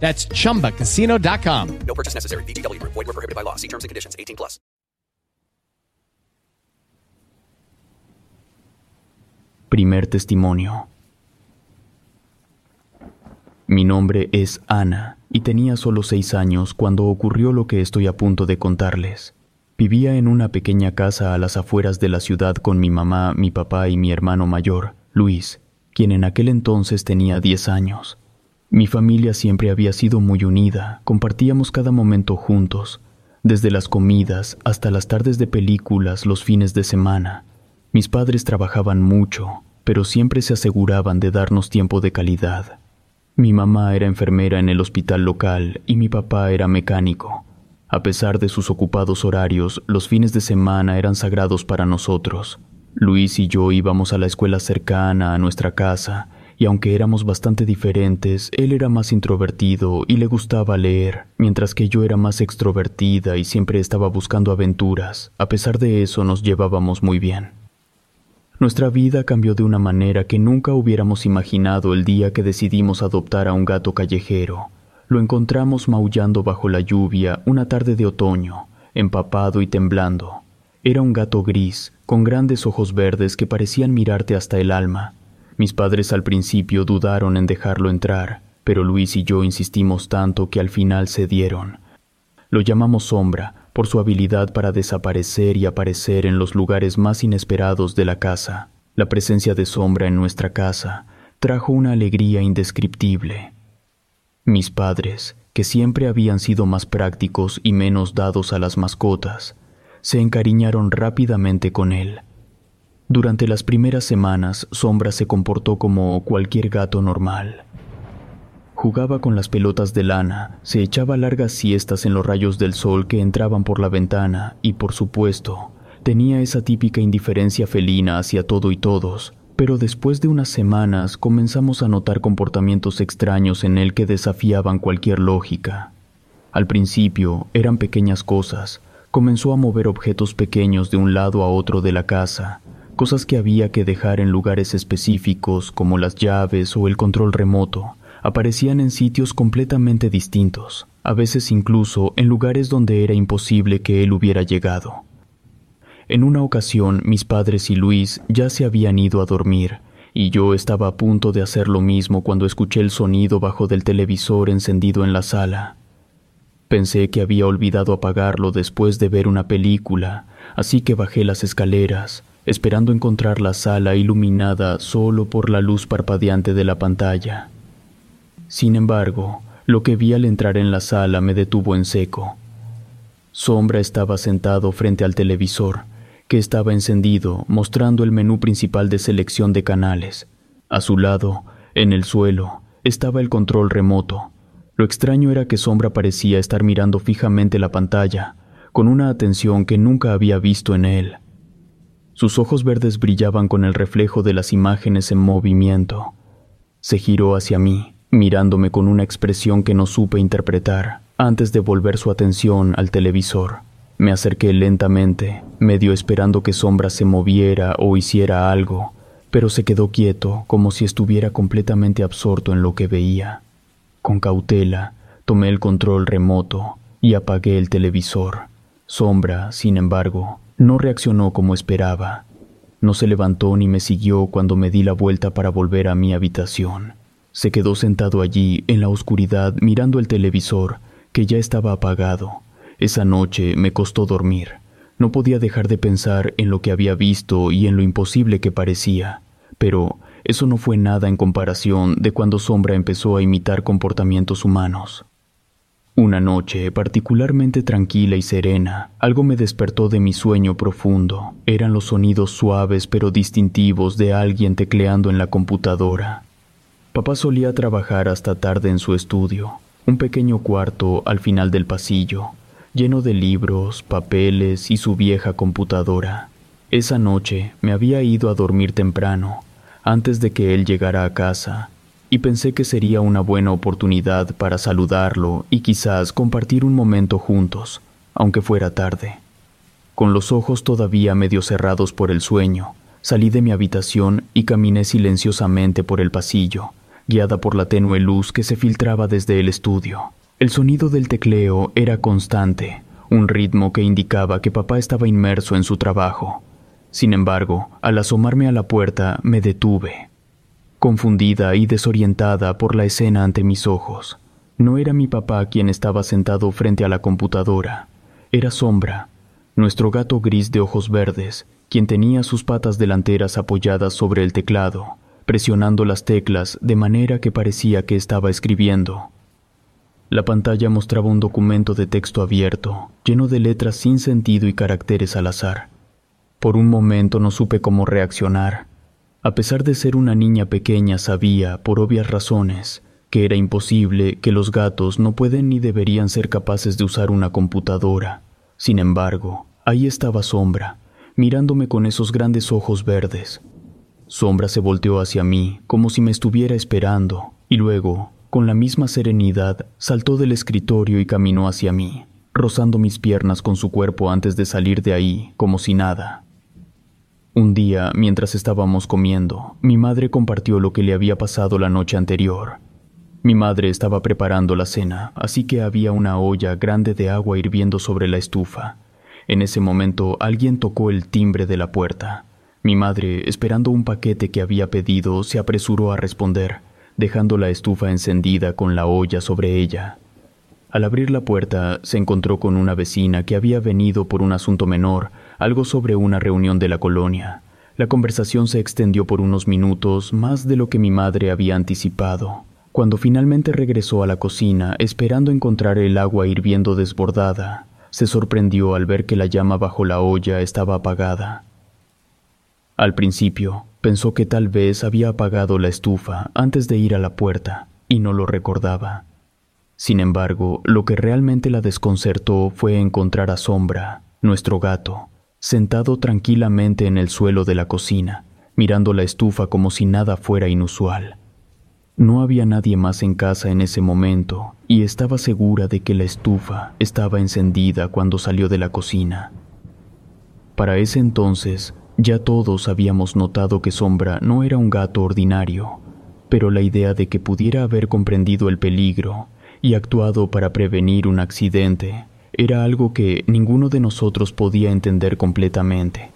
That's chumbacasino.com. No purchase necessary. Group. Void were prohibited by law. See terms and conditions. 18 plus. Primer testimonio. Mi nombre es Ana y tenía solo seis años cuando ocurrió lo que estoy a punto de contarles. Vivía en una pequeña casa a las afueras de la ciudad con mi mamá, mi papá y mi hermano mayor, Luis, quien en aquel entonces tenía diez años. Mi familia siempre había sido muy unida, compartíamos cada momento juntos, desde las comidas hasta las tardes de películas los fines de semana. Mis padres trabajaban mucho, pero siempre se aseguraban de darnos tiempo de calidad. Mi mamá era enfermera en el hospital local y mi papá era mecánico. A pesar de sus ocupados horarios, los fines de semana eran sagrados para nosotros. Luis y yo íbamos a la escuela cercana a nuestra casa, y aunque éramos bastante diferentes, él era más introvertido y le gustaba leer, mientras que yo era más extrovertida y siempre estaba buscando aventuras. A pesar de eso, nos llevábamos muy bien. Nuestra vida cambió de una manera que nunca hubiéramos imaginado el día que decidimos adoptar a un gato callejero. Lo encontramos maullando bajo la lluvia una tarde de otoño, empapado y temblando. Era un gato gris, con grandes ojos verdes que parecían mirarte hasta el alma. Mis padres al principio dudaron en dejarlo entrar, pero Luis y yo insistimos tanto que al final cedieron. Lo llamamos Sombra por su habilidad para desaparecer y aparecer en los lugares más inesperados de la casa. La presencia de Sombra en nuestra casa trajo una alegría indescriptible. Mis padres, que siempre habían sido más prácticos y menos dados a las mascotas, se encariñaron rápidamente con él. Durante las primeras semanas, Sombra se comportó como cualquier gato normal. Jugaba con las pelotas de lana, se echaba largas siestas en los rayos del sol que entraban por la ventana y, por supuesto, tenía esa típica indiferencia felina hacia todo y todos, pero después de unas semanas comenzamos a notar comportamientos extraños en él que desafiaban cualquier lógica. Al principio eran pequeñas cosas, comenzó a mover objetos pequeños de un lado a otro de la casa, cosas que había que dejar en lugares específicos como las llaves o el control remoto, aparecían en sitios completamente distintos, a veces incluso en lugares donde era imposible que él hubiera llegado. En una ocasión mis padres y Luis ya se habían ido a dormir, y yo estaba a punto de hacer lo mismo cuando escuché el sonido bajo del televisor encendido en la sala. Pensé que había olvidado apagarlo después de ver una película, así que bajé las escaleras, esperando encontrar la sala iluminada solo por la luz parpadeante de la pantalla. Sin embargo, lo que vi al entrar en la sala me detuvo en seco. Sombra estaba sentado frente al televisor, que estaba encendido, mostrando el menú principal de selección de canales. A su lado, en el suelo, estaba el control remoto, lo extraño era que Sombra parecía estar mirando fijamente la pantalla, con una atención que nunca había visto en él. Sus ojos verdes brillaban con el reflejo de las imágenes en movimiento. Se giró hacia mí, mirándome con una expresión que no supe interpretar, antes de volver su atención al televisor. Me acerqué lentamente, medio esperando que Sombra se moviera o hiciera algo, pero se quedó quieto, como si estuviera completamente absorto en lo que veía. Con cautela, tomé el control remoto y apagué el televisor. Sombra, sin embargo, no reaccionó como esperaba. No se levantó ni me siguió cuando me di la vuelta para volver a mi habitación. Se quedó sentado allí en la oscuridad mirando el televisor, que ya estaba apagado. Esa noche me costó dormir. No podía dejar de pensar en lo que había visto y en lo imposible que parecía, pero eso no fue nada en comparación de cuando Sombra empezó a imitar comportamientos humanos. Una noche particularmente tranquila y serena, algo me despertó de mi sueño profundo. Eran los sonidos suaves pero distintivos de alguien tecleando en la computadora. Papá solía trabajar hasta tarde en su estudio, un pequeño cuarto al final del pasillo, lleno de libros, papeles y su vieja computadora. Esa noche me había ido a dormir temprano, antes de que él llegara a casa, y pensé que sería una buena oportunidad para saludarlo y quizás compartir un momento juntos, aunque fuera tarde. Con los ojos todavía medio cerrados por el sueño, salí de mi habitación y caminé silenciosamente por el pasillo, guiada por la tenue luz que se filtraba desde el estudio. El sonido del tecleo era constante, un ritmo que indicaba que papá estaba inmerso en su trabajo. Sin embargo, al asomarme a la puerta, me detuve confundida y desorientada por la escena ante mis ojos. No era mi papá quien estaba sentado frente a la computadora, era Sombra, nuestro gato gris de ojos verdes, quien tenía sus patas delanteras apoyadas sobre el teclado, presionando las teclas de manera que parecía que estaba escribiendo. La pantalla mostraba un documento de texto abierto, lleno de letras sin sentido y caracteres al azar. Por un momento no supe cómo reaccionar. A pesar de ser una niña pequeña, sabía, por obvias razones, que era imposible que los gatos no pueden ni deberían ser capaces de usar una computadora. Sin embargo, ahí estaba Sombra, mirándome con esos grandes ojos verdes. Sombra se volteó hacia mí, como si me estuviera esperando, y luego, con la misma serenidad, saltó del escritorio y caminó hacia mí, rozando mis piernas con su cuerpo antes de salir de ahí, como si nada. Un día, mientras estábamos comiendo, mi madre compartió lo que le había pasado la noche anterior. Mi madre estaba preparando la cena, así que había una olla grande de agua hirviendo sobre la estufa. En ese momento alguien tocó el timbre de la puerta. Mi madre, esperando un paquete que había pedido, se apresuró a responder, dejando la estufa encendida con la olla sobre ella. Al abrir la puerta, se encontró con una vecina que había venido por un asunto menor, algo sobre una reunión de la colonia. La conversación se extendió por unos minutos, más de lo que mi madre había anticipado. Cuando finalmente regresó a la cocina, esperando encontrar el agua hirviendo desbordada, se sorprendió al ver que la llama bajo la olla estaba apagada. Al principio, pensó que tal vez había apagado la estufa antes de ir a la puerta, y no lo recordaba. Sin embargo, lo que realmente la desconcertó fue encontrar a Sombra, nuestro gato, sentado tranquilamente en el suelo de la cocina, mirando la estufa como si nada fuera inusual. No había nadie más en casa en ese momento y estaba segura de que la estufa estaba encendida cuando salió de la cocina. Para ese entonces, ya todos habíamos notado que Sombra no era un gato ordinario, pero la idea de que pudiera haber comprendido el peligro y actuado para prevenir un accidente era algo que ninguno de nosotros podía entender completamente.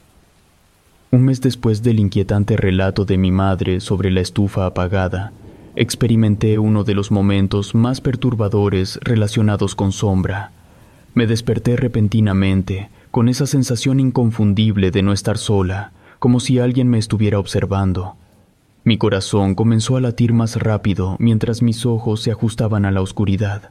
Un mes después del inquietante relato de mi madre sobre la estufa apagada, experimenté uno de los momentos más perturbadores relacionados con sombra. Me desperté repentinamente, con esa sensación inconfundible de no estar sola, como si alguien me estuviera observando. Mi corazón comenzó a latir más rápido mientras mis ojos se ajustaban a la oscuridad.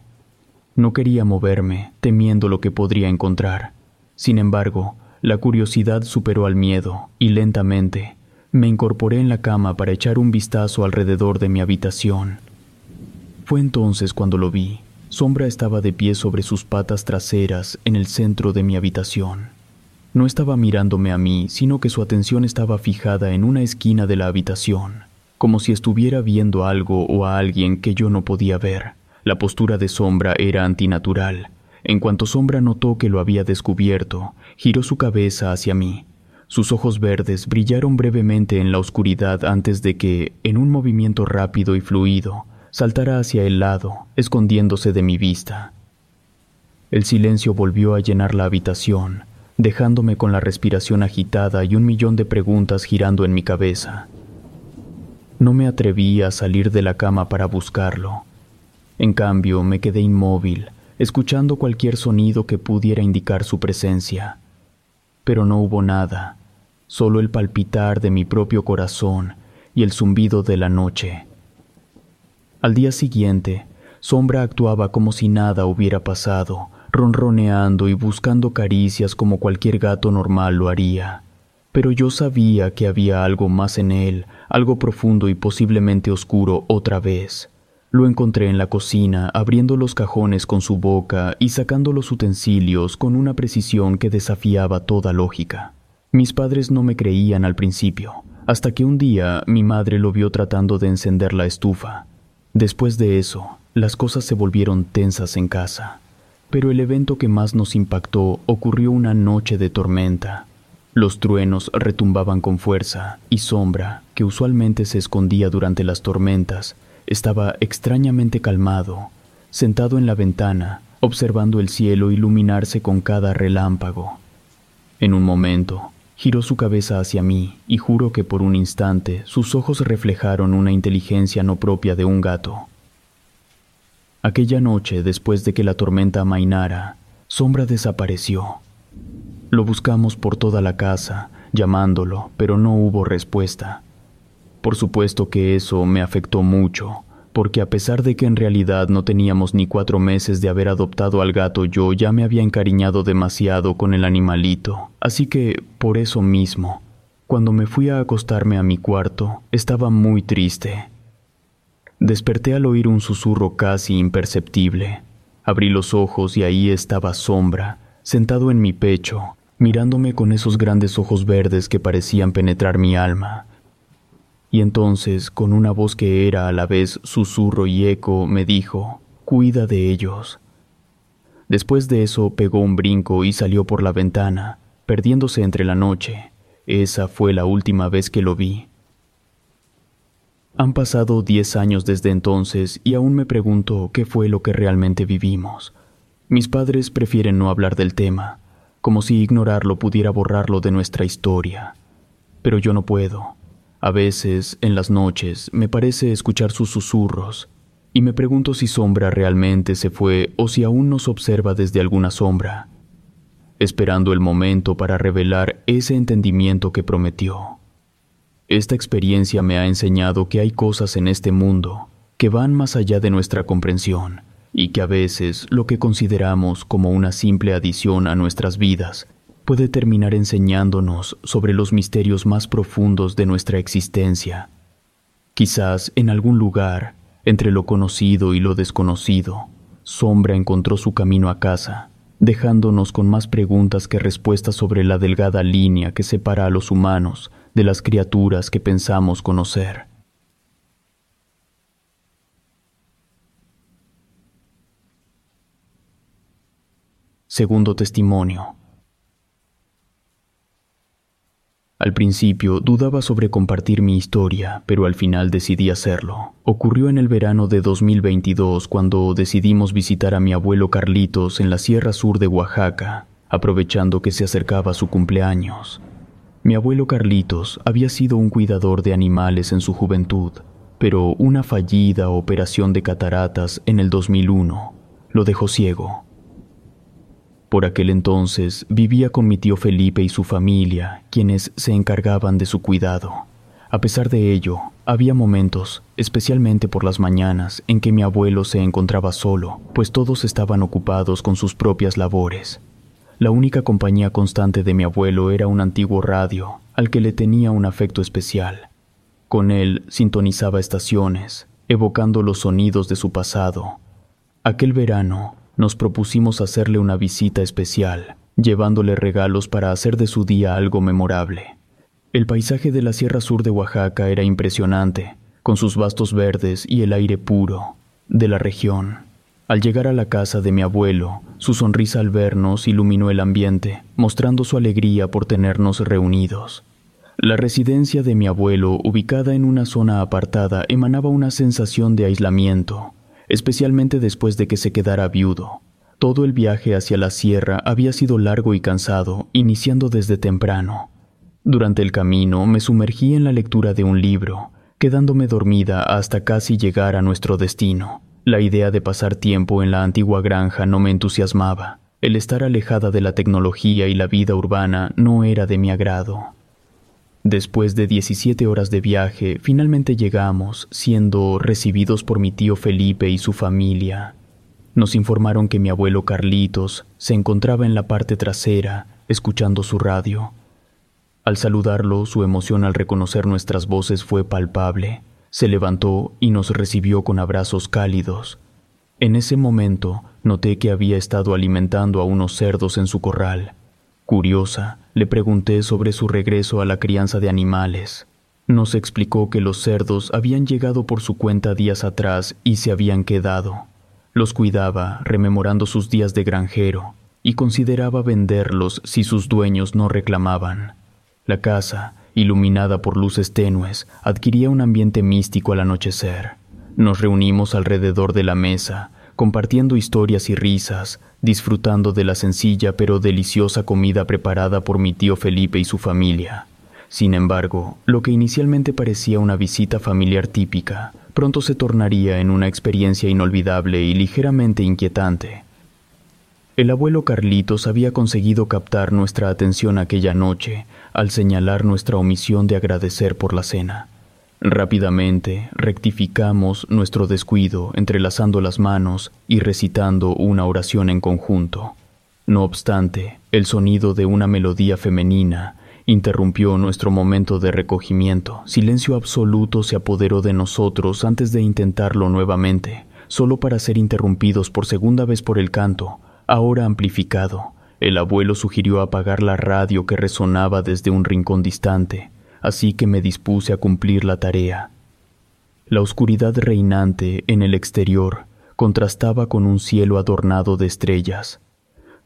No quería moverme, temiendo lo que podría encontrar. Sin embargo, la curiosidad superó al miedo, y lentamente me incorporé en la cama para echar un vistazo alrededor de mi habitación. Fue entonces cuando lo vi. Sombra estaba de pie sobre sus patas traseras en el centro de mi habitación. No estaba mirándome a mí, sino que su atención estaba fijada en una esquina de la habitación, como si estuviera viendo algo o a alguien que yo no podía ver. La postura de Sombra era antinatural. En cuanto Sombra notó que lo había descubierto, giró su cabeza hacia mí. Sus ojos verdes brillaron brevemente en la oscuridad antes de que, en un movimiento rápido y fluido, saltara hacia el lado, escondiéndose de mi vista. El silencio volvió a llenar la habitación, dejándome con la respiración agitada y un millón de preguntas girando en mi cabeza. No me atreví a salir de la cama para buscarlo. En cambio, me quedé inmóvil, escuchando cualquier sonido que pudiera indicar su presencia. pero no hubo nada, solo el palpitar de mi propio corazón y el zumbido de la noche. Al día siguiente, Sombra actuaba como si nada hubiera pasado, ronroneando y buscando caricias como cualquier gato normal lo haría. Pero yo sabía que había algo más en él, algo profundo y posiblemente oscuro otra vez. Lo encontré en la cocina, abriendo los cajones con su boca y sacando los utensilios con una precisión que desafiaba toda lógica. Mis padres no me creían al principio, hasta que un día mi madre lo vio tratando de encender la estufa. Después de eso, las cosas se volvieron tensas en casa. Pero el evento que más nos impactó ocurrió una noche de tormenta. Los truenos retumbaban con fuerza y Sombra, que usualmente se escondía durante las tormentas, estaba extrañamente calmado, sentado en la ventana, observando el cielo iluminarse con cada relámpago. En un momento, giró su cabeza hacia mí y juro que por un instante sus ojos reflejaron una inteligencia no propia de un gato. Aquella noche, después de que la tormenta amainara, Sombra desapareció. Lo buscamos por toda la casa, llamándolo, pero no hubo respuesta. Por supuesto que eso me afectó mucho, porque a pesar de que en realidad no teníamos ni cuatro meses de haber adoptado al gato, yo ya me había encariñado demasiado con el animalito. Así que, por eso mismo, cuando me fui a acostarme a mi cuarto, estaba muy triste. Desperté al oír un susurro casi imperceptible. Abrí los ojos y ahí estaba Sombra, sentado en mi pecho, mirándome con esos grandes ojos verdes que parecían penetrar mi alma. Y entonces, con una voz que era a la vez susurro y eco, me dijo, Cuida de ellos. Después de eso pegó un brinco y salió por la ventana, perdiéndose entre la noche. Esa fue la última vez que lo vi. Han pasado diez años desde entonces y aún me pregunto qué fue lo que realmente vivimos. Mis padres prefieren no hablar del tema, como si ignorarlo pudiera borrarlo de nuestra historia. Pero yo no puedo. A veces, en las noches, me parece escuchar sus susurros, y me pregunto si Sombra realmente se fue o si aún nos observa desde alguna sombra, esperando el momento para revelar ese entendimiento que prometió. Esta experiencia me ha enseñado que hay cosas en este mundo que van más allá de nuestra comprensión y que a veces lo que consideramos como una simple adición a nuestras vidas puede terminar enseñándonos sobre los misterios más profundos de nuestra existencia. Quizás en algún lugar, entre lo conocido y lo desconocido, Sombra encontró su camino a casa, dejándonos con más preguntas que respuestas sobre la delgada línea que separa a los humanos de las criaturas que pensamos conocer. Segundo testimonio. Al principio dudaba sobre compartir mi historia, pero al final decidí hacerlo. Ocurrió en el verano de 2022 cuando decidimos visitar a mi abuelo Carlitos en la Sierra Sur de Oaxaca, aprovechando que se acercaba su cumpleaños. Mi abuelo Carlitos había sido un cuidador de animales en su juventud, pero una fallida operación de cataratas en el 2001 lo dejó ciego. Por aquel entonces vivía con mi tío Felipe y su familia, quienes se encargaban de su cuidado. A pesar de ello, había momentos, especialmente por las mañanas, en que mi abuelo se encontraba solo, pues todos estaban ocupados con sus propias labores. La única compañía constante de mi abuelo era un antiguo radio, al que le tenía un afecto especial. Con él sintonizaba estaciones, evocando los sonidos de su pasado. Aquel verano, nos propusimos hacerle una visita especial, llevándole regalos para hacer de su día algo memorable. El paisaje de la Sierra Sur de Oaxaca era impresionante, con sus vastos verdes y el aire puro de la región. Al llegar a la casa de mi abuelo, su sonrisa al vernos iluminó el ambiente, mostrando su alegría por tenernos reunidos. La residencia de mi abuelo, ubicada en una zona apartada, emanaba una sensación de aislamiento, especialmente después de que se quedara viudo. Todo el viaje hacia la sierra había sido largo y cansado, iniciando desde temprano. Durante el camino me sumergí en la lectura de un libro, quedándome dormida hasta casi llegar a nuestro destino. La idea de pasar tiempo en la antigua granja no me entusiasmaba, El estar alejada de la tecnología y la vida urbana no era de mi agrado. Después de 17 horas de viaje, finalmente llegamos, siendo recibidos por mi tío Felipe y su familia. Nos informaron que mi abuelo Carlitos se encontraba en la parte trasera, escuchando su radio. Al saludarlo, su emoción al reconocer nuestras voces fue palpable. Se levantó y nos recibió con abrazos cálidos. En ese momento noté que había estado alimentando a unos cerdos en su corral. Curiosa, le pregunté sobre su regreso a la crianza de animales. Nos explicó que los cerdos habían llegado por su cuenta días atrás y se habían quedado. Los cuidaba, rememorando sus días de granjero, y consideraba venderlos si sus dueños no reclamaban. La casa, iluminada por luces tenues, adquiría un ambiente místico al anochecer. Nos reunimos alrededor de la mesa, compartiendo historias y risas, disfrutando de la sencilla pero deliciosa comida preparada por mi tío Felipe y su familia. Sin embargo, lo que inicialmente parecía una visita familiar típica, pronto se tornaría en una experiencia inolvidable y ligeramente inquietante. El abuelo Carlitos había conseguido captar nuestra atención aquella noche al señalar nuestra omisión de agradecer por la cena. Rápidamente rectificamos nuestro descuido entrelazando las manos y recitando una oración en conjunto. No obstante, el sonido de una melodía femenina Interrumpió nuestro momento de recogimiento. Silencio absoluto se apoderó de nosotros antes de intentarlo nuevamente, solo para ser interrumpidos por segunda vez por el canto, ahora amplificado. El abuelo sugirió apagar la radio que resonaba desde un rincón distante, así que me dispuse a cumplir la tarea. La oscuridad reinante en el exterior contrastaba con un cielo adornado de estrellas.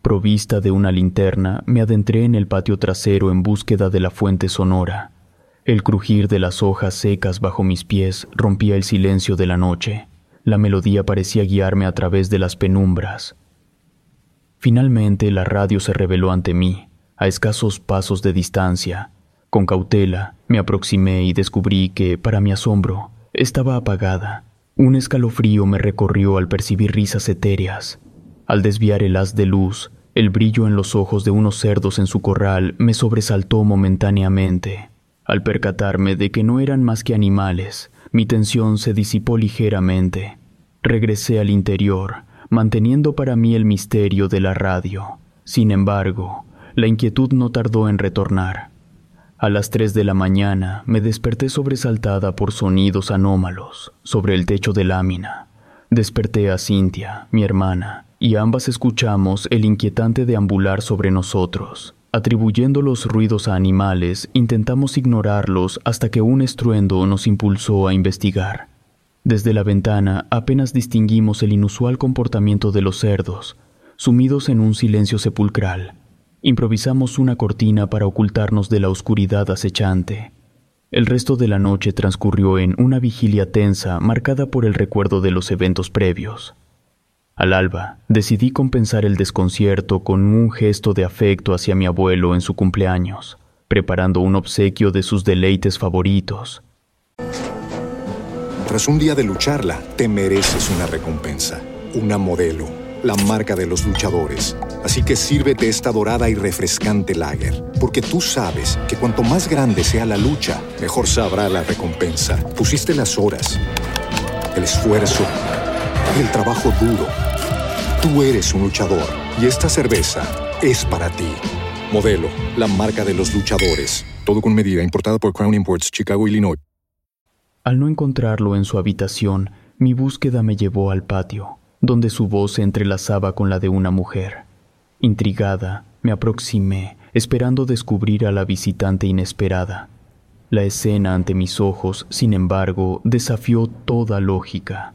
Provista de una linterna, me adentré en el patio trasero en búsqueda de la fuente sonora. El crujir de las hojas secas bajo mis pies rompía el silencio de la noche. La melodía parecía guiarme a través de las penumbras. Finalmente la radio se reveló ante mí, a escasos pasos de distancia. Con cautela me aproximé y descubrí que, para mi asombro, estaba apagada. Un escalofrío me recorrió al percibir risas etéreas. Al desviar el haz de luz, el brillo en los ojos de unos cerdos en su corral me sobresaltó momentáneamente. Al percatarme de que no eran más que animales, mi tensión se disipó ligeramente. Regresé al interior, manteniendo para mí el misterio de la radio. Sin embargo, la inquietud no tardó en retornar. A las tres de la mañana me desperté sobresaltada por sonidos anómalos sobre el techo de lámina. Desperté a Cintia, mi hermana, y ambas escuchamos el inquietante deambular sobre nosotros. Atribuyendo los ruidos a animales, intentamos ignorarlos hasta que un estruendo nos impulsó a investigar. Desde la ventana apenas distinguimos el inusual comportamiento de los cerdos, sumidos en un silencio sepulcral. Improvisamos una cortina para ocultarnos de la oscuridad acechante. El resto de la noche transcurrió en una vigilia tensa marcada por el recuerdo de los eventos previos. Al alba, decidí compensar el desconcierto con un gesto de afecto hacia mi abuelo en su cumpleaños, preparando un obsequio de sus deleites favoritos. Tras un día de lucharla, te mereces una recompensa, una modelo, la marca de los luchadores. Así que sírvete esta dorada y refrescante lager, porque tú sabes que cuanto más grande sea la lucha, mejor sabrá la recompensa. Pusiste las horas, el esfuerzo, el trabajo duro. Tú eres un luchador y esta cerveza es para ti. Modelo, la marca de los luchadores. Todo con medida, importada por Crown Imports, Chicago, Illinois. Al no encontrarlo en su habitación, mi búsqueda me llevó al patio, donde su voz se entrelazaba con la de una mujer. Intrigada, me aproximé, esperando descubrir a la visitante inesperada. La escena ante mis ojos, sin embargo, desafió toda lógica.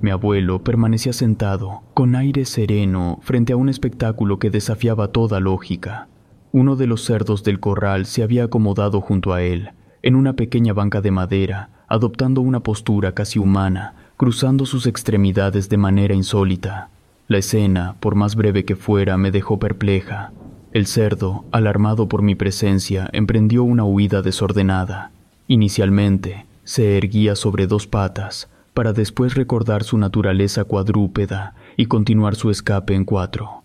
Mi abuelo permanecía sentado, con aire sereno, frente a un espectáculo que desafiaba toda lógica. Uno de los cerdos del corral se había acomodado junto a él, en una pequeña banca de madera, adoptando una postura casi humana, cruzando sus extremidades de manera insólita. La escena, por más breve que fuera, me dejó perpleja. El cerdo, alarmado por mi presencia, emprendió una huida desordenada. Inicialmente, se erguía sobre dos patas, para después recordar su naturaleza cuadrúpeda y continuar su escape en cuatro.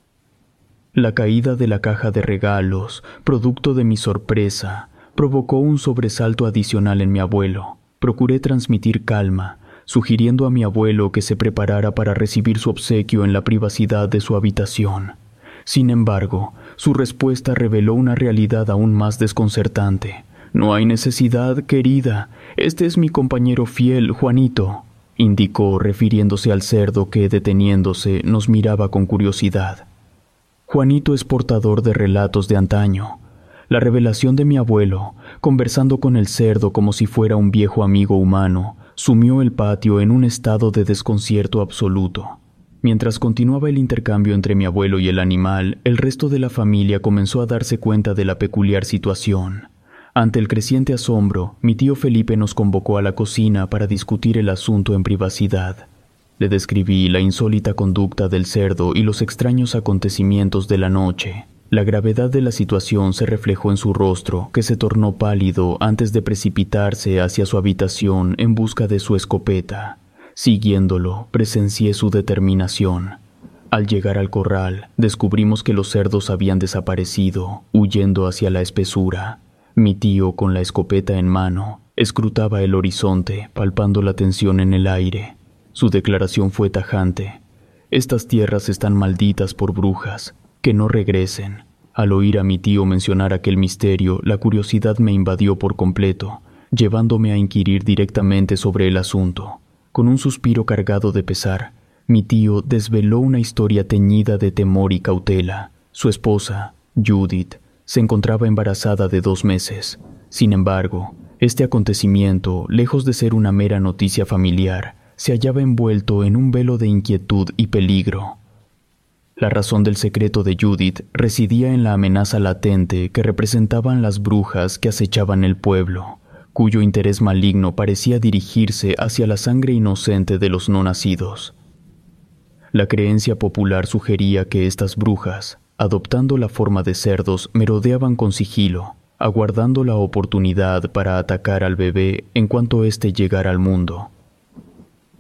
La caída de la caja de regalos, producto de mi sorpresa, provocó un sobresalto adicional en mi abuelo. Procuré transmitir calma, sugiriendo a mi abuelo que se preparara para recibir su obsequio en la privacidad de su habitación. Sin embargo, su respuesta reveló una realidad aún más desconcertante. No hay necesidad, querida. Este es mi compañero fiel, Juanito, indicó refiriéndose al cerdo que, deteniéndose, nos miraba con curiosidad. Juanito es portador de relatos de antaño. La revelación de mi abuelo, conversando con el cerdo como si fuera un viejo amigo humano, sumió el patio en un estado de desconcierto absoluto. Mientras continuaba el intercambio entre mi abuelo y el animal, el resto de la familia comenzó a darse cuenta de la peculiar situación. Ante el creciente asombro, mi tío Felipe nos convocó a la cocina para discutir el asunto en privacidad. Le describí la insólita conducta del cerdo y los extraños acontecimientos de la noche. La gravedad de la situación se reflejó en su rostro, que se tornó pálido antes de precipitarse hacia su habitación en busca de su escopeta. Siguiéndolo, presencié su determinación. Al llegar al corral, descubrimos que los cerdos habían desaparecido, huyendo hacia la espesura. Mi tío, con la escopeta en mano, escrutaba el horizonte, palpando la tensión en el aire. Su declaración fue tajante. Estas tierras están malditas por brujas. Que no regresen. Al oír a mi tío mencionar aquel misterio, la curiosidad me invadió por completo, llevándome a inquirir directamente sobre el asunto. Con un suspiro cargado de pesar, mi tío desveló una historia teñida de temor y cautela. Su esposa, Judith, se encontraba embarazada de dos meses. Sin embargo, este acontecimiento, lejos de ser una mera noticia familiar, se hallaba envuelto en un velo de inquietud y peligro. La razón del secreto de Judith residía en la amenaza latente que representaban las brujas que acechaban el pueblo, cuyo interés maligno parecía dirigirse hacia la sangre inocente de los no nacidos. La creencia popular sugería que estas brujas, adoptando la forma de cerdos, merodeaban con sigilo, aguardando la oportunidad para atacar al bebé en cuanto éste llegara al mundo.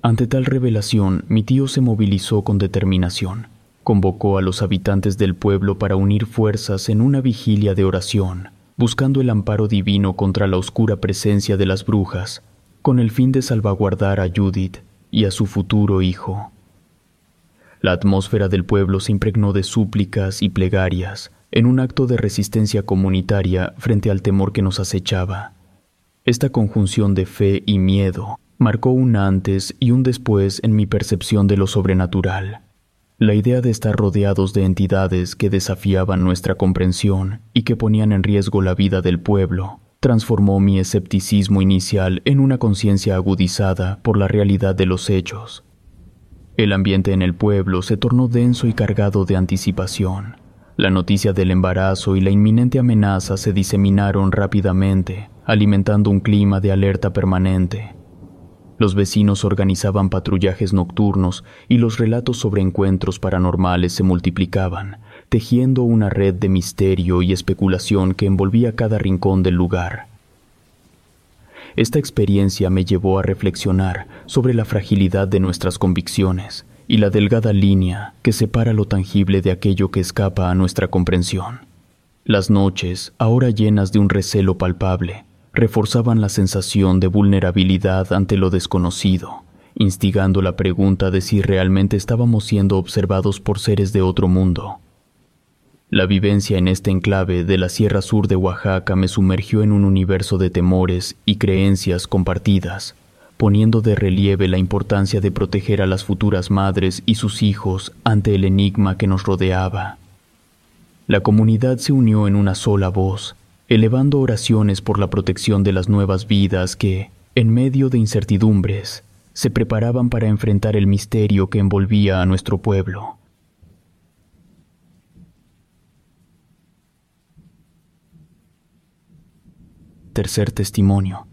Ante tal revelación, mi tío se movilizó con determinación. Convocó a los habitantes del pueblo para unir fuerzas en una vigilia de oración, buscando el amparo divino contra la oscura presencia de las brujas, con el fin de salvaguardar a Judith y a su futuro hijo. La atmósfera del pueblo se impregnó de súplicas y plegarias en un acto de resistencia comunitaria frente al temor que nos acechaba. Esta conjunción de fe y miedo marcó un antes y un después en mi percepción de lo sobrenatural. La idea de estar rodeados de entidades que desafiaban nuestra comprensión y que ponían en riesgo la vida del pueblo transformó mi escepticismo inicial en una conciencia agudizada por la realidad de los hechos. El ambiente en el pueblo se tornó denso y cargado de anticipación. La noticia del embarazo y la inminente amenaza se diseminaron rápidamente, alimentando un clima de alerta permanente. Los vecinos organizaban patrullajes nocturnos y los relatos sobre encuentros paranormales se multiplicaban, tejiendo una red de misterio y especulación que envolvía cada rincón del lugar. Esta experiencia me llevó a reflexionar sobre la fragilidad de nuestras convicciones y la delgada línea que separa lo tangible de aquello que escapa a nuestra comprensión. Las noches, ahora llenas de un recelo palpable, reforzaban la sensación de vulnerabilidad ante lo desconocido, instigando la pregunta de si realmente estábamos siendo observados por seres de otro mundo. La vivencia en este enclave de la Sierra Sur de Oaxaca me sumergió en un universo de temores y creencias compartidas, poniendo de relieve la importancia de proteger a las futuras madres y sus hijos ante el enigma que nos rodeaba. La comunidad se unió en una sola voz, elevando oraciones por la protección de las nuevas vidas que, en medio de incertidumbres, se preparaban para enfrentar el misterio que envolvía a nuestro pueblo. Tercer testimonio.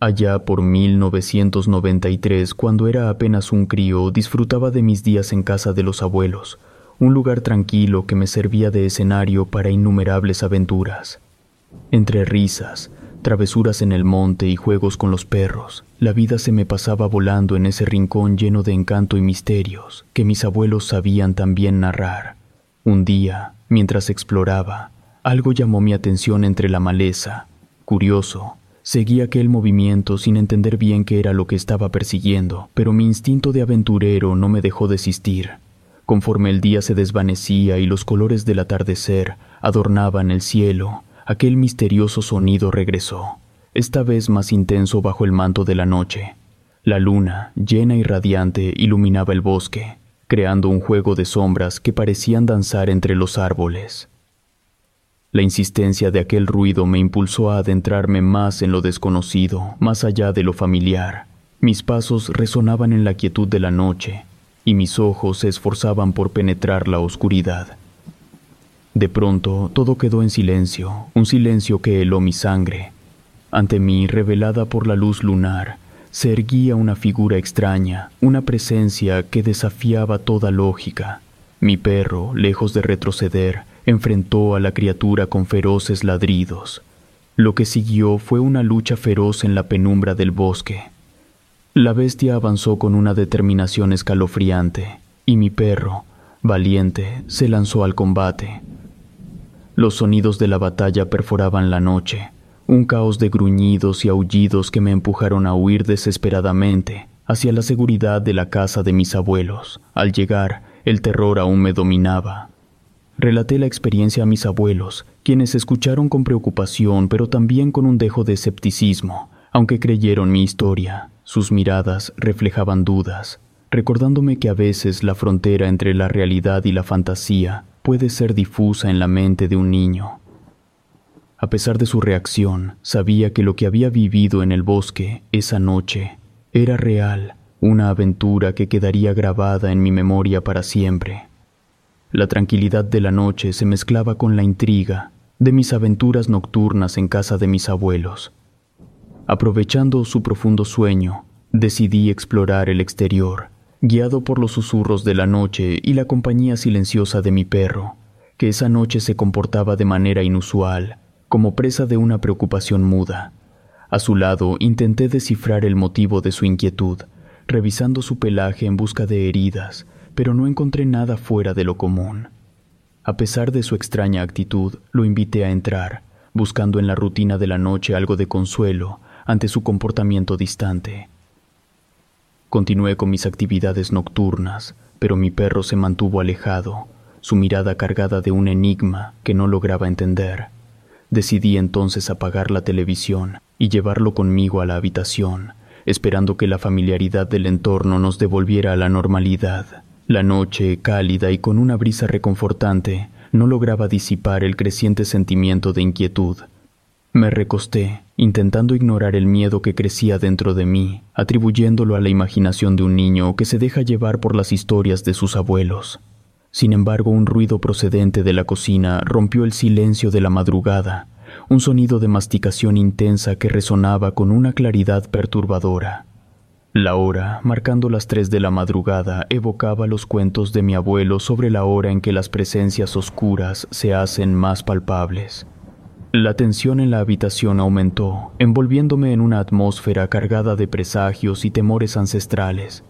Allá por 1993, cuando era apenas un crío, disfrutaba de mis días en casa de los abuelos, un lugar tranquilo que me servía de escenario para innumerables aventuras. Entre risas, travesuras en el monte y juegos con los perros. La vida se me pasaba volando en ese rincón lleno de encanto y misterios que mis abuelos sabían también narrar. Un día, mientras exploraba, algo llamó mi atención entre la maleza. Curioso, seguí aquel movimiento sin entender bien qué era lo que estaba persiguiendo, pero mi instinto de aventurero no me dejó desistir. Conforme el día se desvanecía y los colores del atardecer adornaban el cielo, aquel misterioso sonido regresó, esta vez más intenso bajo el manto de la noche. La luna, llena y radiante, iluminaba el bosque, creando un juego de sombras que parecían danzar entre los árboles. La insistencia de aquel ruido me impulsó a adentrarme más en lo desconocido, más allá de lo familiar. Mis pasos resonaban en la quietud de la noche, y mis ojos se esforzaban por penetrar la oscuridad. De pronto todo quedó en silencio, un silencio que heló mi sangre. Ante mí, revelada por la luz lunar, se erguía una figura extraña, una presencia que desafiaba toda lógica. Mi perro, lejos de retroceder, enfrentó a la criatura con feroces ladridos. Lo que siguió fue una lucha feroz en la penumbra del bosque. La bestia avanzó con una determinación escalofriante, y mi perro, valiente, se lanzó al combate. Los sonidos de la batalla perforaban la noche, un caos de gruñidos y aullidos que me empujaron a huir desesperadamente hacia la seguridad de la casa de mis abuelos. Al llegar, el terror aún me dominaba. Relaté la experiencia a mis abuelos, quienes escucharon con preocupación, pero también con un dejo de escepticismo, aunque creyeron mi historia. Sus miradas reflejaban dudas, recordándome que a veces la frontera entre la realidad y la fantasía puede ser difusa en la mente de un niño. A pesar de su reacción, sabía que lo que había vivido en el bosque esa noche era real, una aventura que quedaría grabada en mi memoria para siempre. La tranquilidad de la noche se mezclaba con la intriga de mis aventuras nocturnas en casa de mis abuelos. Aprovechando su profundo sueño, decidí explorar el exterior guiado por los susurros de la noche y la compañía silenciosa de mi perro, que esa noche se comportaba de manera inusual, como presa de una preocupación muda. A su lado intenté descifrar el motivo de su inquietud, revisando su pelaje en busca de heridas, pero no encontré nada fuera de lo común. A pesar de su extraña actitud, lo invité a entrar, buscando en la rutina de la noche algo de consuelo ante su comportamiento distante. Continué con mis actividades nocturnas, pero mi perro se mantuvo alejado, su mirada cargada de un enigma que no lograba entender. Decidí entonces apagar la televisión y llevarlo conmigo a la habitación, esperando que la familiaridad del entorno nos devolviera a la normalidad. La noche, cálida y con una brisa reconfortante, no lograba disipar el creciente sentimiento de inquietud. Me recosté, intentando ignorar el miedo que crecía dentro de mí, atribuyéndolo a la imaginación de un niño que se deja llevar por las historias de sus abuelos. Sin embargo, un ruido procedente de la cocina rompió el silencio de la madrugada, un sonido de masticación intensa que resonaba con una claridad perturbadora. La hora, marcando las tres de la madrugada, evocaba los cuentos de mi abuelo sobre la hora en que las presencias oscuras se hacen más palpables. La tensión en la habitación aumentó, envolviéndome en una atmósfera cargada de presagios y temores ancestrales.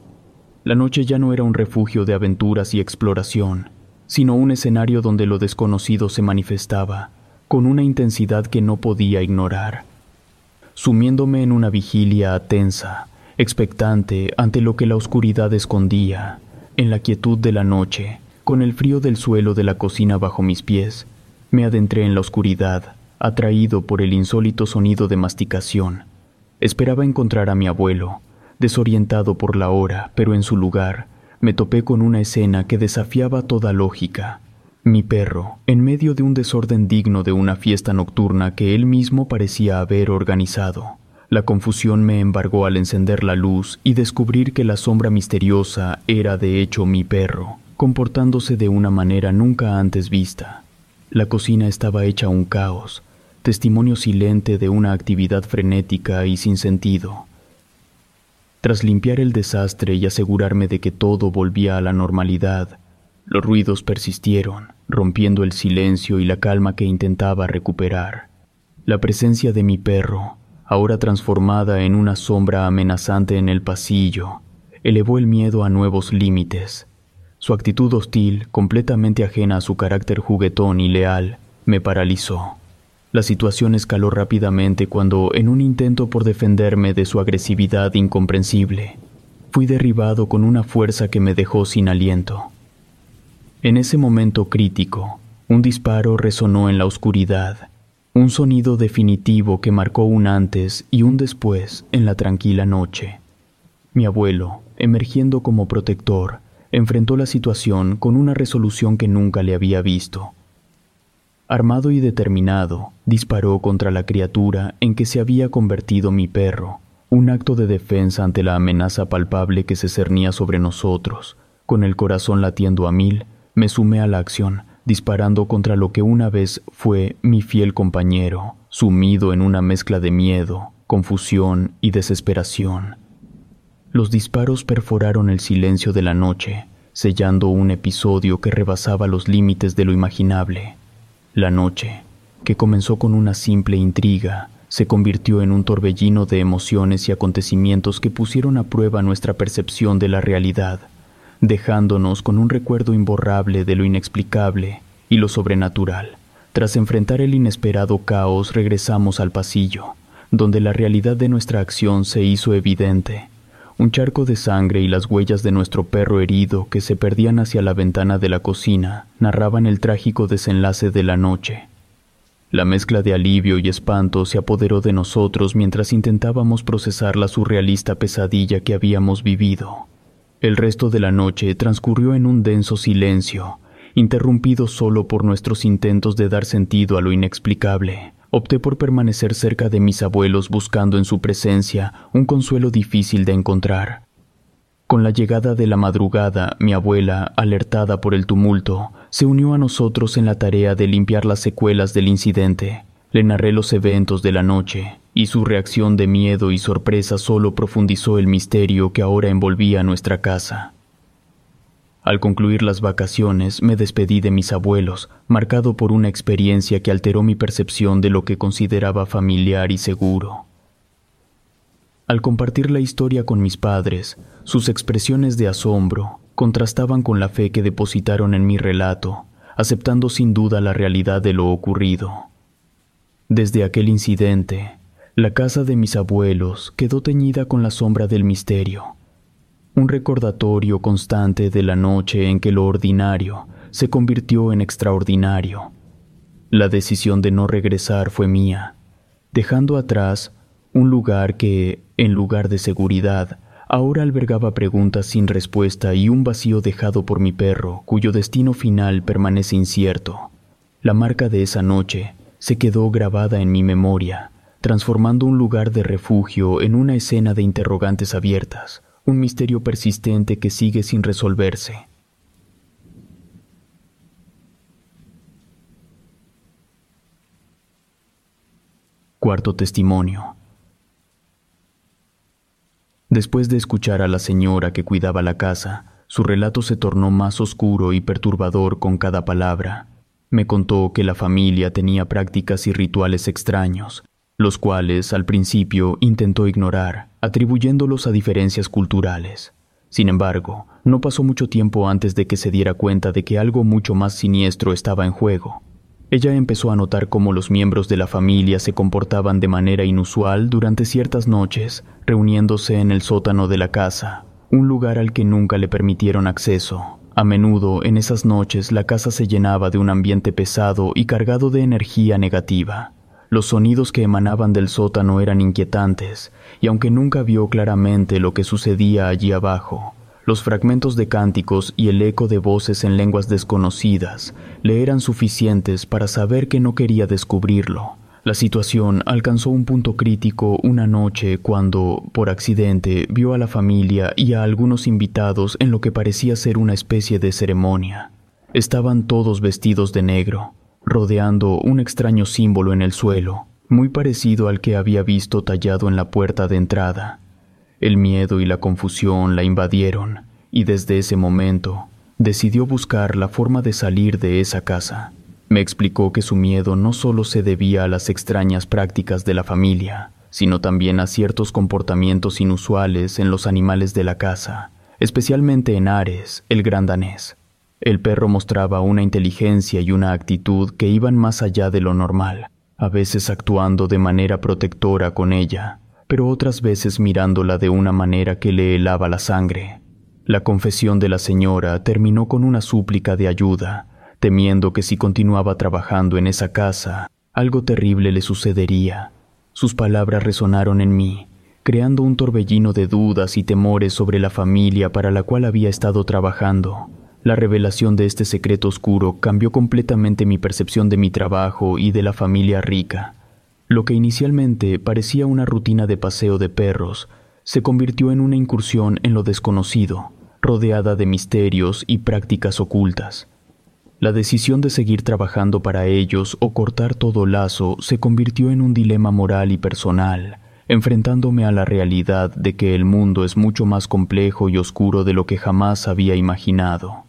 La noche ya no era un refugio de aventuras y exploración, sino un escenario donde lo desconocido se manifestaba, con una intensidad que no podía ignorar. Sumiéndome en una vigilia tensa, expectante ante lo que la oscuridad escondía, en la quietud de la noche, con el frío del suelo de la cocina bajo mis pies, me adentré en la oscuridad, atraído por el insólito sonido de masticación. Esperaba encontrar a mi abuelo, desorientado por la hora, pero en su lugar me topé con una escena que desafiaba toda lógica. Mi perro, en medio de un desorden digno de una fiesta nocturna que él mismo parecía haber organizado. La confusión me embargó al encender la luz y descubrir que la sombra misteriosa era de hecho mi perro, comportándose de una manera nunca antes vista. La cocina estaba hecha un caos, testimonio silente de una actividad frenética y sin sentido. Tras limpiar el desastre y asegurarme de que todo volvía a la normalidad, los ruidos persistieron, rompiendo el silencio y la calma que intentaba recuperar. La presencia de mi perro, ahora transformada en una sombra amenazante en el pasillo, elevó el miedo a nuevos límites. Su actitud hostil, completamente ajena a su carácter juguetón y leal, me paralizó. La situación escaló rápidamente cuando, en un intento por defenderme de su agresividad incomprensible, fui derribado con una fuerza que me dejó sin aliento. En ese momento crítico, un disparo resonó en la oscuridad, un sonido definitivo que marcó un antes y un después en la tranquila noche. Mi abuelo, emergiendo como protector, enfrentó la situación con una resolución que nunca le había visto. Armado y determinado, disparó contra la criatura en que se había convertido mi perro, un acto de defensa ante la amenaza palpable que se cernía sobre nosotros. Con el corazón latiendo a mil, me sumé a la acción, disparando contra lo que una vez fue mi fiel compañero, sumido en una mezcla de miedo, confusión y desesperación. Los disparos perforaron el silencio de la noche, sellando un episodio que rebasaba los límites de lo imaginable. La noche, que comenzó con una simple intriga, se convirtió en un torbellino de emociones y acontecimientos que pusieron a prueba nuestra percepción de la realidad, dejándonos con un recuerdo imborrable de lo inexplicable y lo sobrenatural. Tras enfrentar el inesperado caos regresamos al pasillo, donde la realidad de nuestra acción se hizo evidente. Un charco de sangre y las huellas de nuestro perro herido que se perdían hacia la ventana de la cocina narraban el trágico desenlace de la noche. La mezcla de alivio y espanto se apoderó de nosotros mientras intentábamos procesar la surrealista pesadilla que habíamos vivido. El resto de la noche transcurrió en un denso silencio, interrumpido solo por nuestros intentos de dar sentido a lo inexplicable. Opté por permanecer cerca de mis abuelos buscando en su presencia un consuelo difícil de encontrar. Con la llegada de la madrugada, mi abuela, alertada por el tumulto, se unió a nosotros en la tarea de limpiar las secuelas del incidente. Le narré los eventos de la noche, y su reacción de miedo y sorpresa solo profundizó el misterio que ahora envolvía nuestra casa. Al concluir las vacaciones me despedí de mis abuelos, marcado por una experiencia que alteró mi percepción de lo que consideraba familiar y seguro. Al compartir la historia con mis padres, sus expresiones de asombro contrastaban con la fe que depositaron en mi relato, aceptando sin duda la realidad de lo ocurrido. Desde aquel incidente, la casa de mis abuelos quedó teñida con la sombra del misterio, un recordatorio constante de la noche en que lo ordinario se convirtió en extraordinario. La decisión de no regresar fue mía, dejando atrás un lugar que, en lugar de seguridad, ahora albergaba preguntas sin respuesta y un vacío dejado por mi perro, cuyo destino final permanece incierto. La marca de esa noche se quedó grabada en mi memoria, transformando un lugar de refugio en una escena de interrogantes abiertas, un misterio persistente que sigue sin resolverse. Cuarto testimonio. Después de escuchar a la señora que cuidaba la casa, su relato se tornó más oscuro y perturbador con cada palabra. Me contó que la familia tenía prácticas y rituales extraños, los cuales al principio intentó ignorar, atribuyéndolos a diferencias culturales. Sin embargo, no pasó mucho tiempo antes de que se diera cuenta de que algo mucho más siniestro estaba en juego. Ella empezó a notar cómo los miembros de la familia se comportaban de manera inusual durante ciertas noches, reuniéndose en el sótano de la casa, un lugar al que nunca le permitieron acceso. A menudo en esas noches la casa se llenaba de un ambiente pesado y cargado de energía negativa. Los sonidos que emanaban del sótano eran inquietantes, y aunque nunca vio claramente lo que sucedía allí abajo, los fragmentos de cánticos y el eco de voces en lenguas desconocidas le eran suficientes para saber que no quería descubrirlo. La situación alcanzó un punto crítico una noche cuando, por accidente, vio a la familia y a algunos invitados en lo que parecía ser una especie de ceremonia. Estaban todos vestidos de negro, rodeando un extraño símbolo en el suelo, muy parecido al que había visto tallado en la puerta de entrada. El miedo y la confusión la invadieron, y desde ese momento decidió buscar la forma de salir de esa casa. Me explicó que su miedo no solo se debía a las extrañas prácticas de la familia, sino también a ciertos comportamientos inusuales en los animales de la casa, especialmente en Ares, el gran danés. El perro mostraba una inteligencia y una actitud que iban más allá de lo normal, a veces actuando de manera protectora con ella, pero otras veces mirándola de una manera que le helaba la sangre. La confesión de la señora terminó con una súplica de ayuda, temiendo que si continuaba trabajando en esa casa, algo terrible le sucedería. Sus palabras resonaron en mí, creando un torbellino de dudas y temores sobre la familia para la cual había estado trabajando. La revelación de este secreto oscuro cambió completamente mi percepción de mi trabajo y de la familia rica. Lo que inicialmente parecía una rutina de paseo de perros, se convirtió en una incursión en lo desconocido, rodeada de misterios y prácticas ocultas. La decisión de seguir trabajando para ellos o cortar todo lazo se convirtió en un dilema moral y personal, enfrentándome a la realidad de que el mundo es mucho más complejo y oscuro de lo que jamás había imaginado.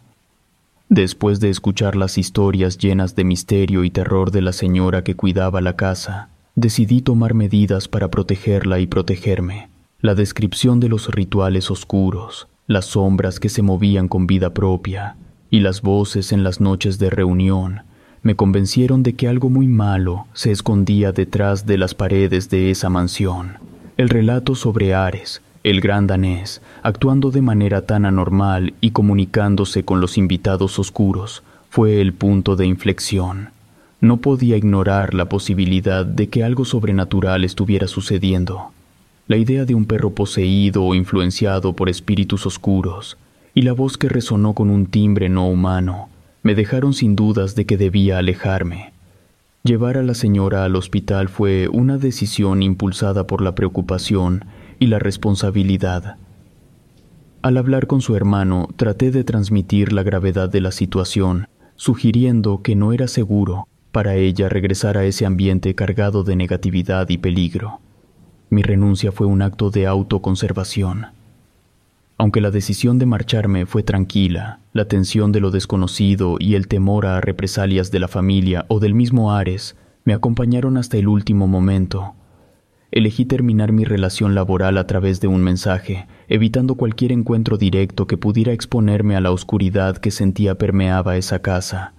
Después de escuchar las historias llenas de misterio y terror de la señora que cuidaba la casa, decidí tomar medidas para protegerla y protegerme. La descripción de los rituales oscuros, las sombras que se movían con vida propia, y las voces en las noches de reunión me convencieron de que algo muy malo se escondía detrás de las paredes de esa mansión. El relato sobre Ares, el gran danés, actuando de manera tan anormal y comunicándose con los invitados oscuros, fue el punto de inflexión. No podía ignorar la posibilidad de que algo sobrenatural estuviera sucediendo. La idea de un perro poseído o influenciado por espíritus oscuros y la voz que resonó con un timbre no humano me dejaron sin dudas de que debía alejarme. Llevar a la señora al hospital fue una decisión impulsada por la preocupación y la responsabilidad. Al hablar con su hermano, traté de transmitir la gravedad de la situación, sugiriendo que no era seguro para ella regresar a ese ambiente cargado de negatividad y peligro. Mi renuncia fue un acto de autoconservación. Aunque la decisión de marcharme fue tranquila, la tensión de lo desconocido y el temor a represalias de la familia o del mismo Ares me acompañaron hasta el último momento. Elegí terminar mi relación laboral a través de un mensaje, evitando cualquier encuentro directo que pudiera exponerme a la oscuridad que sentía permeaba esa casa.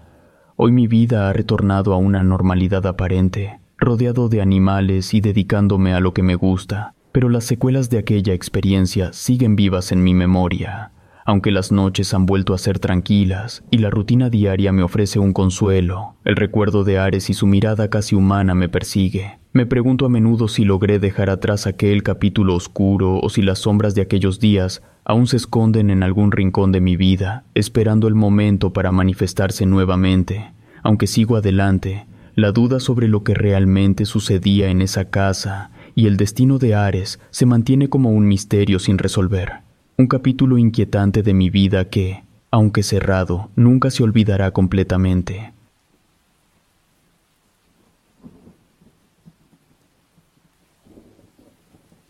Hoy mi vida ha retornado a una normalidad aparente, rodeado de animales y dedicándome a lo que me gusta pero las secuelas de aquella experiencia siguen vivas en mi memoria, aunque las noches han vuelto a ser tranquilas y la rutina diaria me ofrece un consuelo, el recuerdo de Ares y su mirada casi humana me persigue. Me pregunto a menudo si logré dejar atrás aquel capítulo oscuro o si las sombras de aquellos días aún se esconden en algún rincón de mi vida, esperando el momento para manifestarse nuevamente. Aunque sigo adelante, la duda sobre lo que realmente sucedía en esa casa y el destino de Ares se mantiene como un misterio sin resolver, un capítulo inquietante de mi vida que, aunque cerrado, nunca se olvidará completamente.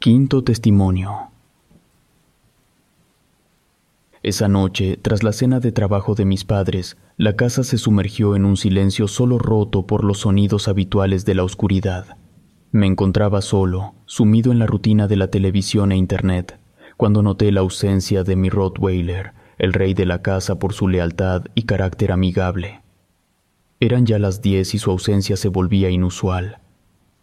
Quinto testimonio. Esa noche, tras la cena de trabajo de mis padres, la casa se sumergió en un silencio solo roto por los sonidos habituales de la oscuridad. Me encontraba solo, sumido en la rutina de la televisión e Internet, cuando noté la ausencia de mi Rottweiler, el rey de la casa por su lealtad y carácter amigable. Eran ya las diez y su ausencia se volvía inusual.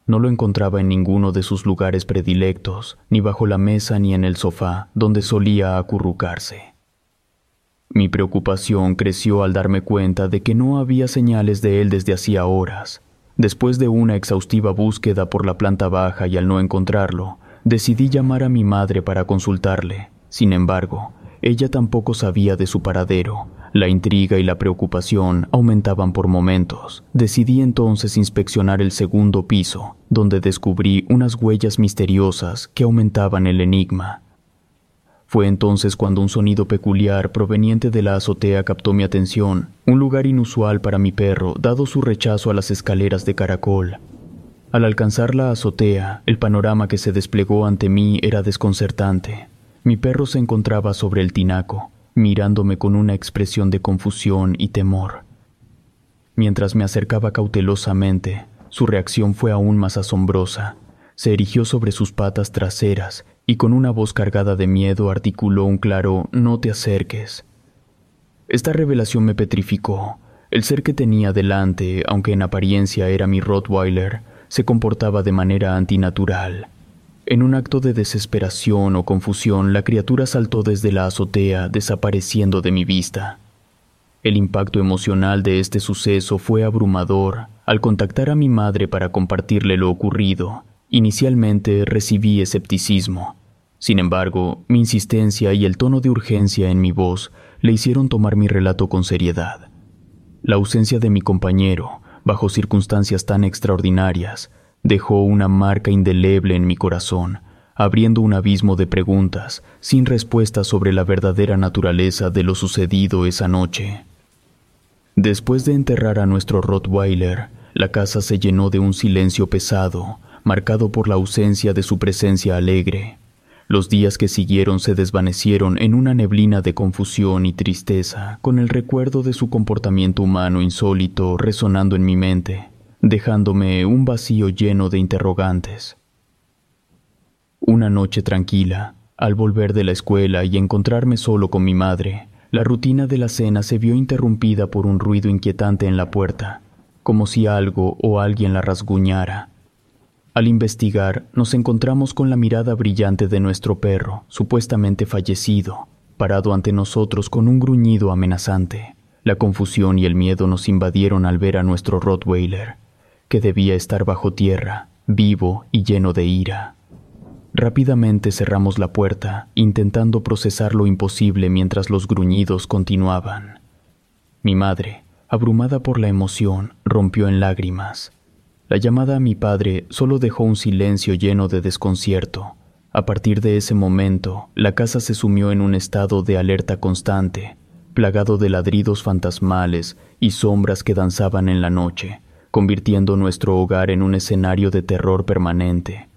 No lo encontraba en ninguno de sus lugares predilectos, ni bajo la mesa ni en el sofá, donde solía acurrucarse. Mi preocupación creció al darme cuenta de que no había señales de él desde hacía horas, Después de una exhaustiva búsqueda por la planta baja y al no encontrarlo, decidí llamar a mi madre para consultarle. Sin embargo, ella tampoco sabía de su paradero. La intriga y la preocupación aumentaban por momentos. Decidí entonces inspeccionar el segundo piso, donde descubrí unas huellas misteriosas que aumentaban el enigma. Fue entonces cuando un sonido peculiar proveniente de la azotea captó mi atención, un lugar inusual para mi perro, dado su rechazo a las escaleras de caracol. Al alcanzar la azotea, el panorama que se desplegó ante mí era desconcertante. Mi perro se encontraba sobre el tinaco, mirándome con una expresión de confusión y temor. Mientras me acercaba cautelosamente, su reacción fue aún más asombrosa. Se erigió sobre sus patas traseras y con una voz cargada de miedo articuló un claro No te acerques. Esta revelación me petrificó. El ser que tenía delante, aunque en apariencia era mi Rottweiler, se comportaba de manera antinatural. En un acto de desesperación o confusión, la criatura saltó desde la azotea, desapareciendo de mi vista. El impacto emocional de este suceso fue abrumador. Al contactar a mi madre para compartirle lo ocurrido, inicialmente recibí escepticismo. Sin embargo, mi insistencia y el tono de urgencia en mi voz le hicieron tomar mi relato con seriedad. La ausencia de mi compañero, bajo circunstancias tan extraordinarias, dejó una marca indeleble en mi corazón, abriendo un abismo de preguntas, sin respuesta sobre la verdadera naturaleza de lo sucedido esa noche. Después de enterrar a nuestro Rottweiler, la casa se llenó de un silencio pesado, marcado por la ausencia de su presencia alegre. Los días que siguieron se desvanecieron en una neblina de confusión y tristeza, con el recuerdo de su comportamiento humano insólito resonando en mi mente, dejándome un vacío lleno de interrogantes. Una noche tranquila, al volver de la escuela y encontrarme solo con mi madre, la rutina de la cena se vio interrumpida por un ruido inquietante en la puerta, como si algo o alguien la rasguñara. Al investigar, nos encontramos con la mirada brillante de nuestro perro, supuestamente fallecido, parado ante nosotros con un gruñido amenazante. La confusión y el miedo nos invadieron al ver a nuestro Rottweiler, que debía estar bajo tierra, vivo y lleno de ira. Rápidamente cerramos la puerta, intentando procesar lo imposible mientras los gruñidos continuaban. Mi madre, abrumada por la emoción, rompió en lágrimas. La llamada a mi padre solo dejó un silencio lleno de desconcierto. A partir de ese momento, la casa se sumió en un estado de alerta constante, plagado de ladridos fantasmales y sombras que danzaban en la noche, convirtiendo nuestro hogar en un escenario de terror permanente.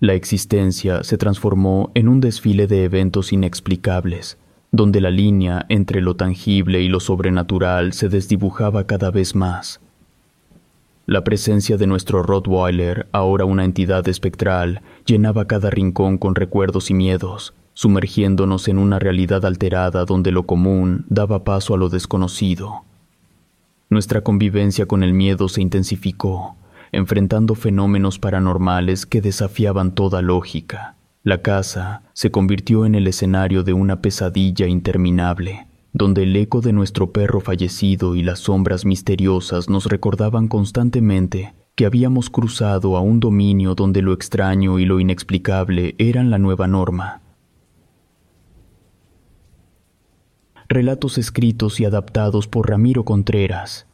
La existencia se transformó en un desfile de eventos inexplicables, donde la línea entre lo tangible y lo sobrenatural se desdibujaba cada vez más. La presencia de nuestro Rottweiler, ahora una entidad espectral, llenaba cada rincón con recuerdos y miedos, sumergiéndonos en una realidad alterada donde lo común daba paso a lo desconocido. Nuestra convivencia con el miedo se intensificó, enfrentando fenómenos paranormales que desafiaban toda lógica. La casa se convirtió en el escenario de una pesadilla interminable, donde el eco de nuestro perro fallecido y las sombras misteriosas nos recordaban constantemente que habíamos cruzado a un dominio donde lo extraño y lo inexplicable eran la nueva norma. Relatos escritos y adaptados por Ramiro Contreras,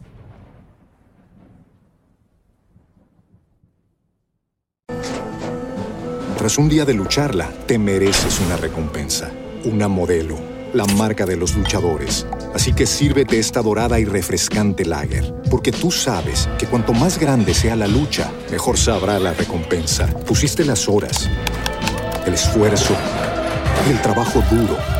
Tras un día de lucharla, te mereces una recompensa, una modelo, la marca de los luchadores. Así que sírvete esta dorada y refrescante lager, porque tú sabes que cuanto más grande sea la lucha, mejor sabrá la recompensa. Pusiste las horas, el esfuerzo, el trabajo duro.